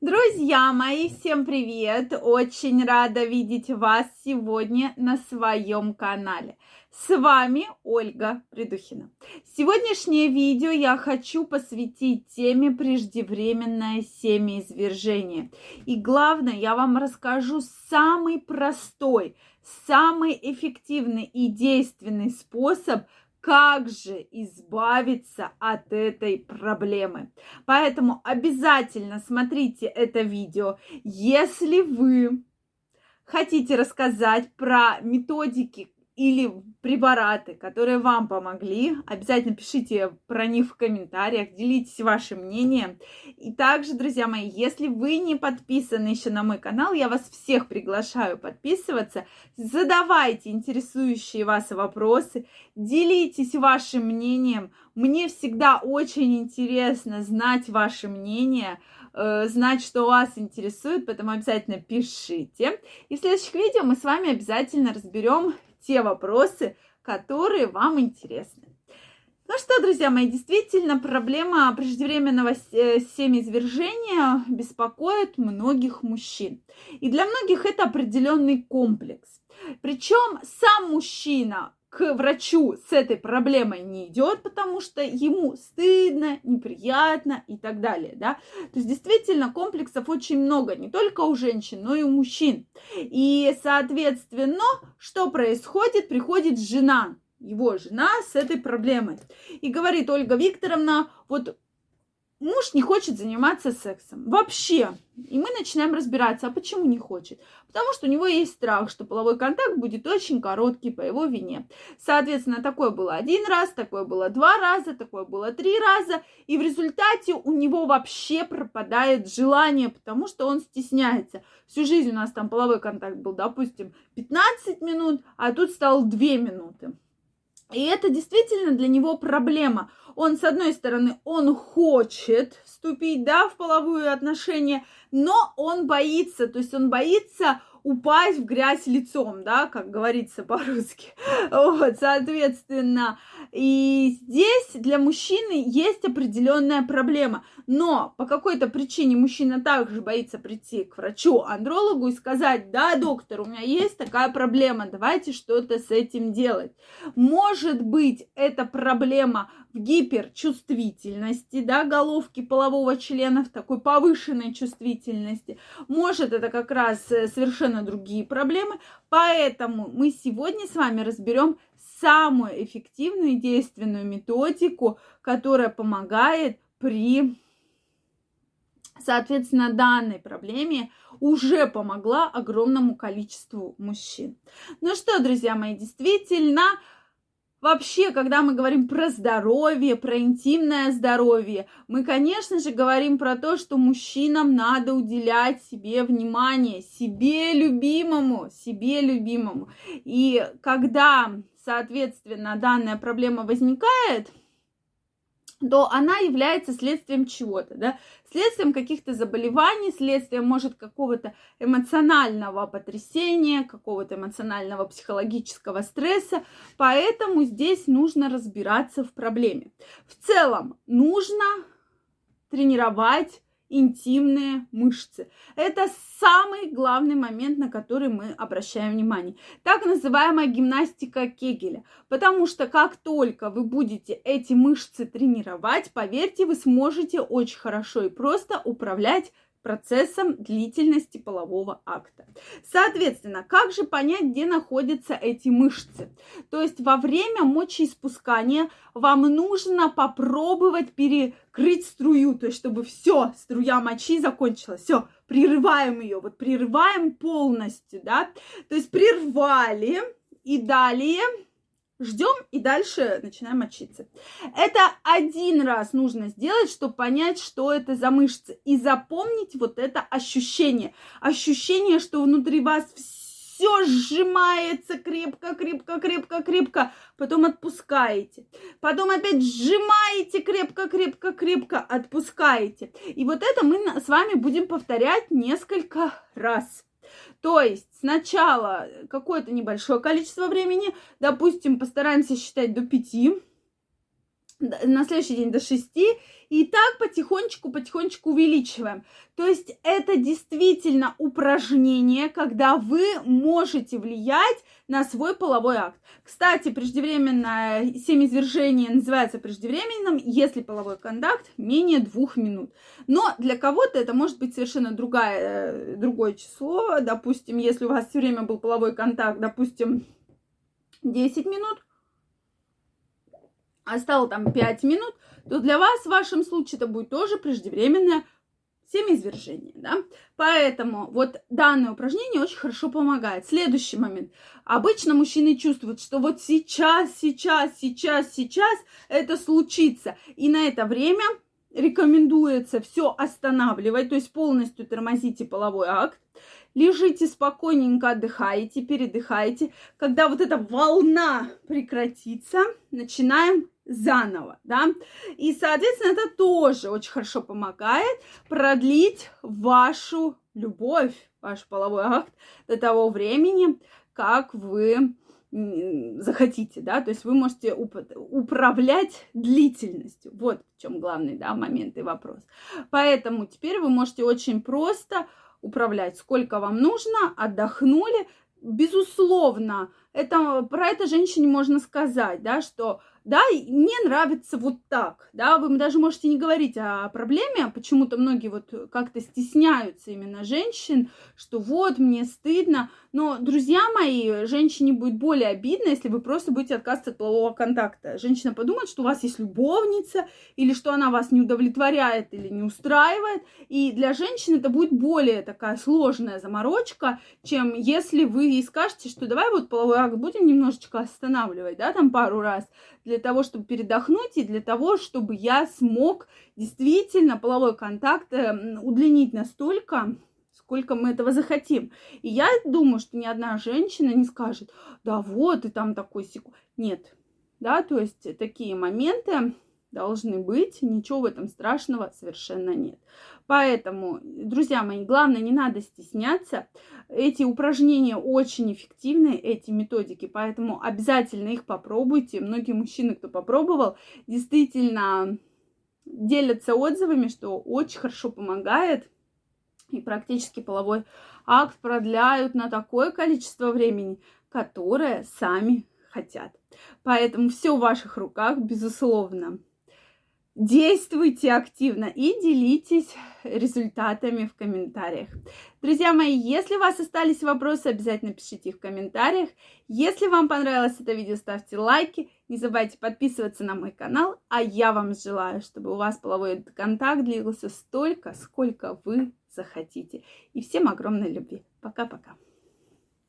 Друзья мои, всем привет! Очень рада видеть вас сегодня на своем канале. С вами Ольга Придухина. Сегодняшнее видео я хочу посвятить теме преждевременное семяизвержение. И главное, я вам расскажу самый простой, самый эффективный и действенный способ – как же избавиться от этой проблемы. Поэтому обязательно смотрите это видео, если вы хотите рассказать про методики, или препараты, которые вам помогли. Обязательно пишите про них в комментариях, делитесь вашим мнением. И также, друзья мои, если вы не подписаны еще на мой канал, я вас всех приглашаю подписываться. Задавайте интересующие вас вопросы, делитесь вашим мнением. Мне всегда очень интересно знать ваше мнение, э, знать, что вас интересует, поэтому обязательно пишите. И в следующих видео мы с вами обязательно разберем те вопросы, которые вам интересны. Ну что, друзья мои, действительно, проблема преждевременного э, семяизвержения беспокоит многих мужчин. И для многих это определенный комплекс. Причем сам мужчина к врачу с этой проблемой не идет, потому что ему стыдно, неприятно и так далее, да. То есть действительно комплексов очень много, не только у женщин, но и у мужчин. И, соответственно, что происходит? Приходит жена, его жена с этой проблемой. И говорит Ольга Викторовна, вот муж не хочет заниматься сексом. Вообще. И мы начинаем разбираться, а почему не хочет? Потому что у него есть страх, что половой контакт будет очень короткий по его вине. Соответственно, такое было один раз, такое было два раза, такое было три раза. И в результате у него вообще пропадает желание, потому что он стесняется. Всю жизнь у нас там половой контакт был, допустим, 15 минут, а тут стал 2 минуты. И это действительно для него проблема он, с одной стороны, он хочет вступить, да, в половые отношения, но он боится, то есть он боится упасть в грязь лицом, да, как говорится по-русски. Вот, соответственно, и здесь для мужчины есть определенная проблема. Но по какой-то причине мужчина также боится прийти к врачу-андрологу и сказать, да, доктор, у меня есть такая проблема, давайте что-то с этим делать. Может быть, эта проблема в гиперчувствительности, да, головки полового члена, в такой повышенной чувствительности. Может, это как раз э, совершенно другие проблемы. Поэтому мы сегодня с вами разберем самую эффективную и действенную методику, которая помогает при Соответственно, данной проблеме уже помогла огромному количеству мужчин. Ну что, друзья мои, действительно, Вообще, когда мы говорим про здоровье, про интимное здоровье, мы, конечно же, говорим про то, что мужчинам надо уделять себе внимание, себе любимому, себе любимому. И когда, соответственно, данная проблема возникает, то она является следствием чего-то, да, следствием каких-то заболеваний, следствием, может, какого-то эмоционального потрясения, какого-то эмоционального психологического стресса, поэтому здесь нужно разбираться в проблеме. В целом нужно тренировать интимные мышцы. Это самый главный момент, на который мы обращаем внимание. Так называемая гимнастика Кегеля. Потому что как только вы будете эти мышцы тренировать, поверьте, вы сможете очень хорошо и просто управлять процессом длительности полового акта. Соответственно, как же понять, где находятся эти мышцы? То есть во время мочеиспускания вам нужно попробовать перекрыть струю, то есть чтобы все, струя мочи закончилась, все, прерываем ее, вот прерываем полностью, да, то есть прервали и далее ждем и дальше начинаем мочиться. Это один раз нужно сделать, чтобы понять, что это за мышцы. И запомнить вот это ощущение. Ощущение, что внутри вас все сжимается крепко, крепко, крепко, крепко. Потом отпускаете. Потом опять сжимаете крепко, крепко, крепко, отпускаете. И вот это мы с вами будем повторять несколько раз. То есть сначала какое-то небольшое количество времени, допустим, постараемся считать до 5, на следующий день до 6, и так потихонечку, потихонечку увеличиваем. То есть это действительно упражнение, когда вы можете влиять на свой половой акт. Кстати, преждевременное семяизвержение называется преждевременным, если половой контакт менее двух минут. Но для кого-то это может быть совершенно другая, э, другое число. Допустим, если у вас все время был половой контакт, допустим, 10 минут, стало там 5 минут, то для вас в вашем случае это будет тоже преждевременное семяизвержение, да. Поэтому вот данное упражнение очень хорошо помогает. Следующий момент. Обычно мужчины чувствуют, что вот сейчас, сейчас, сейчас, сейчас это случится. И на это время рекомендуется все останавливать, то есть полностью тормозите половой акт, лежите спокойненько, отдыхаете, передыхаете. Когда вот эта волна прекратится, начинаем заново, да. И, соответственно, это тоже очень хорошо помогает продлить вашу любовь, ваш половой акт до того времени, как вы захотите, да, то есть вы можете уп- управлять длительностью. Вот в чем главный, да, момент и вопрос. Поэтому теперь вы можете очень просто управлять, сколько вам нужно, отдохнули. Безусловно, это, про это женщине можно сказать, да, что да, мне нравится вот так, да, вы даже можете не говорить о проблеме, почему-то многие вот как-то стесняются именно женщин, что вот, мне стыдно, но, друзья мои, женщине будет более обидно, если вы просто будете отказываться от полового контакта. Женщина подумает, что у вас есть любовница, или что она вас не удовлетворяет или не устраивает, и для женщины это будет более такая сложная заморочка, чем если вы ей скажете, что давай вот половой акт будем немножечко останавливать, да, там пару раз, для того, чтобы передохнуть и для того, чтобы я смог действительно половой контакт э, удлинить настолько, сколько мы этого захотим. И я думаю, что ни одна женщина не скажет, да вот, и там такой секунд. Нет, да, то есть такие моменты должны быть, ничего в этом страшного совершенно нет. Поэтому, друзья мои, главное, не надо стесняться. Эти упражнения очень эффективны, эти методики, поэтому обязательно их попробуйте. Многие мужчины, кто попробовал, действительно делятся отзывами, что очень хорошо помогает. И практически половой акт продляют на такое количество времени, которое сами хотят. Поэтому все в ваших руках, безусловно действуйте активно и делитесь результатами в комментариях. Друзья мои, если у вас остались вопросы, обязательно пишите их в комментариях. Если вам понравилось это видео, ставьте лайки. Не забывайте подписываться на мой канал. А я вам желаю, чтобы у вас половой контакт длился столько, сколько вы захотите. И всем огромной любви. Пока-пока.